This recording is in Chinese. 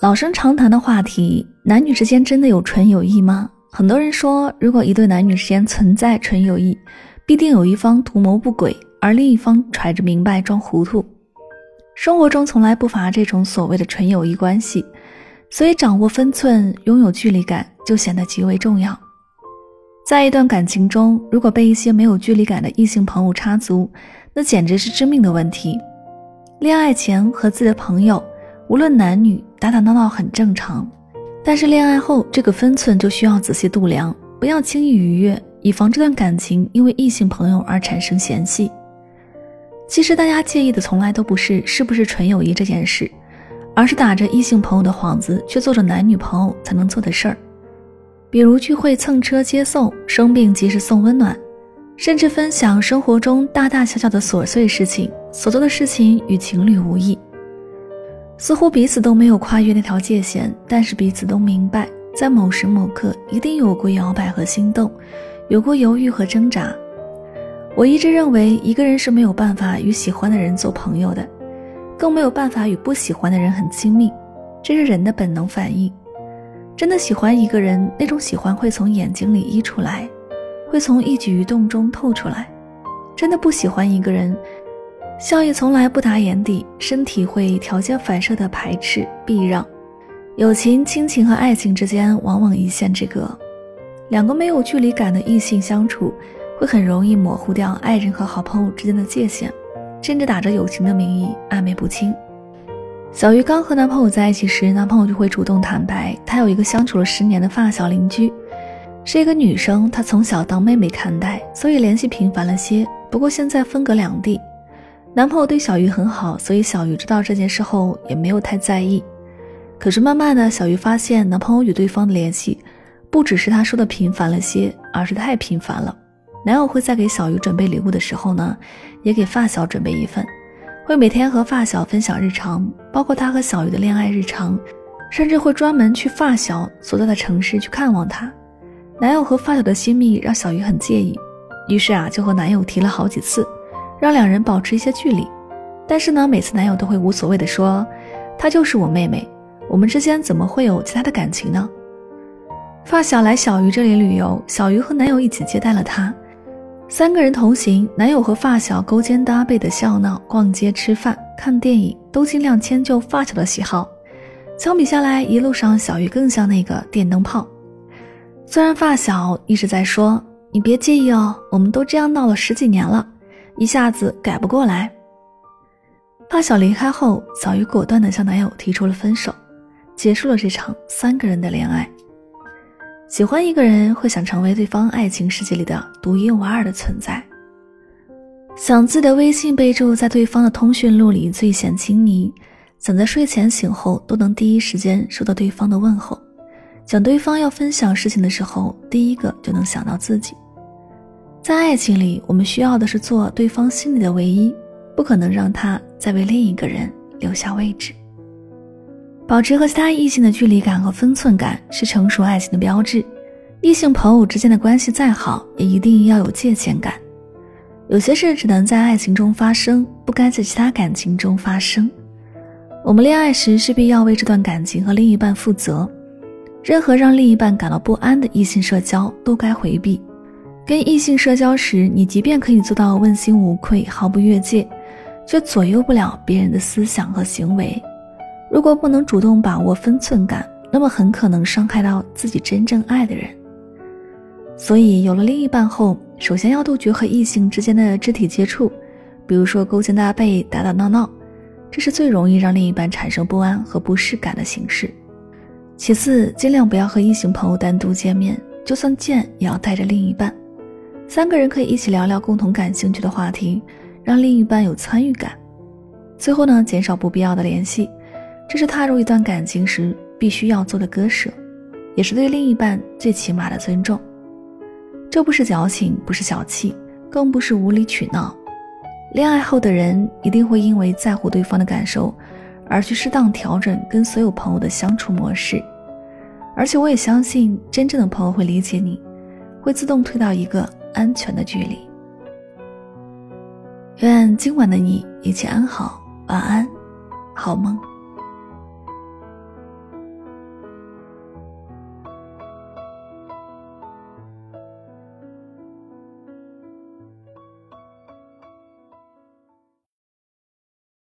老生常谈的话题：男女之间真的有纯友谊吗？很多人说，如果一对男女之间存在纯友谊，必定有一方图谋不轨，而另一方揣着明白装糊涂。生活中从来不乏这种所谓的纯友谊关系，所以掌握分寸、拥有距离感就显得极为重要。在一段感情中，如果被一些没有距离感的异性朋友插足，那简直是致命的问题。恋爱前和自己的朋友。无论男女，打打闹闹很正常，但是恋爱后，这个分寸就需要仔细度量，不要轻易逾越，以防这段感情因为异性朋友而产生嫌隙。其实大家介意的从来都不是是不是纯友谊这件事，而是打着异性朋友的幌子，却做着男女朋友才能做的事儿，比如聚会蹭车接送，生病及时送温暖，甚至分享生活中大大小小的琐碎事情，所做的事情与情侣无异。似乎彼此都没有跨越那条界限，但是彼此都明白，在某时某刻一定有过摇摆和心动，有过犹豫和挣扎。我一直认为，一个人是没有办法与喜欢的人做朋友的，更没有办法与不喜欢的人很亲密，这是人的本能反应。真的喜欢一个人，那种喜欢会从眼睛里溢出来，会从一举一动中透出来；真的不喜欢一个人。笑意从来不打眼底，身体会条件反射的排斥避让。友情、亲情和爱情之间往往一线之隔，两个没有距离感的异性相处，会很容易模糊掉爱人和好朋友之间的界限，甚至打着友情的名义暧昧不清。小鱼刚和男朋友在一起时，男朋友就会主动坦白，他有一个相处了十年的发小邻居，是一个女生，他从小当妹妹看待，所以联系频繁了些。不过现在分隔两地。男朋友对小鱼很好，所以小鱼知道这件事后也没有太在意。可是慢慢的，小鱼发现男朋友与对方的联系，不只是他说的频繁了些，而是太频繁了。男友会在给小鱼准备礼物的时候呢，也给发小准备一份，会每天和发小分享日常，包括他和小鱼的恋爱日常，甚至会专门去发小所在的城市去看望他。男友和发小的亲密让小鱼很介意，于是啊，就和男友提了好几次。让两人保持一些距离，但是呢，每次男友都会无所谓的说：“她就是我妹妹，我们之间怎么会有其他的感情呢？”发小来小鱼这里旅游，小鱼和男友一起接待了她，三个人同行，男友和发小勾肩搭背的笑闹、逛街、吃饭、看电影，都尽量迁就发小的喜好。相比下来，一路上小鱼更像那个电灯泡。虽然发小一直在说：“你别介意哦，我们都这样闹了十几年了。”一下子改不过来。发小离开后，小鱼果断地向男友提出了分手，结束了这场三个人的恋爱。喜欢一个人，会想成为对方爱情世界里的独一无二的存在，想自己的微信备注在对方的通讯录里最显亲昵，想在睡前醒后都能第一时间收到对方的问候，想对方要分享事情的时候，第一个就能想到自己。在爱情里，我们需要的是做对方心里的唯一，不可能让他再为另一个人留下位置。保持和其他异性的距离感和分寸感是成熟爱情的标志。异性朋友之间的关系再好，也一定要有界限感。有些事只能在爱情中发生，不该在其他感情中发生。我们恋爱时势必要为这段感情和另一半负责，任何让另一半感到不安的异性社交都该回避。跟异性社交时，你即便可以做到问心无愧、毫不越界，却左右不了别人的思想和行为。如果不能主动把握分寸感，那么很可能伤害到自己真正爱的人。所以，有了另一半后，首先要杜绝和异性之间的肢体接触，比如说勾肩搭背、打打闹闹，这是最容易让另一半产生不安和不适感的形式。其次，尽量不要和异性朋友单独见面，就算见，也要带着另一半。三个人可以一起聊聊共同感兴趣的话题，让另一半有参与感。最后呢，减少不必要的联系，这是踏入一段感情时必须要做的割舍，也是对另一半最起码的尊重。这不是矫情，不是小气，更不是无理取闹。恋爱后的人一定会因为在乎对方的感受，而去适当调整跟所有朋友的相处模式。而且我也相信，真正的朋友会理解你，会自动退到一个。安全的距离。愿今晚的你一切安好，晚安，好梦。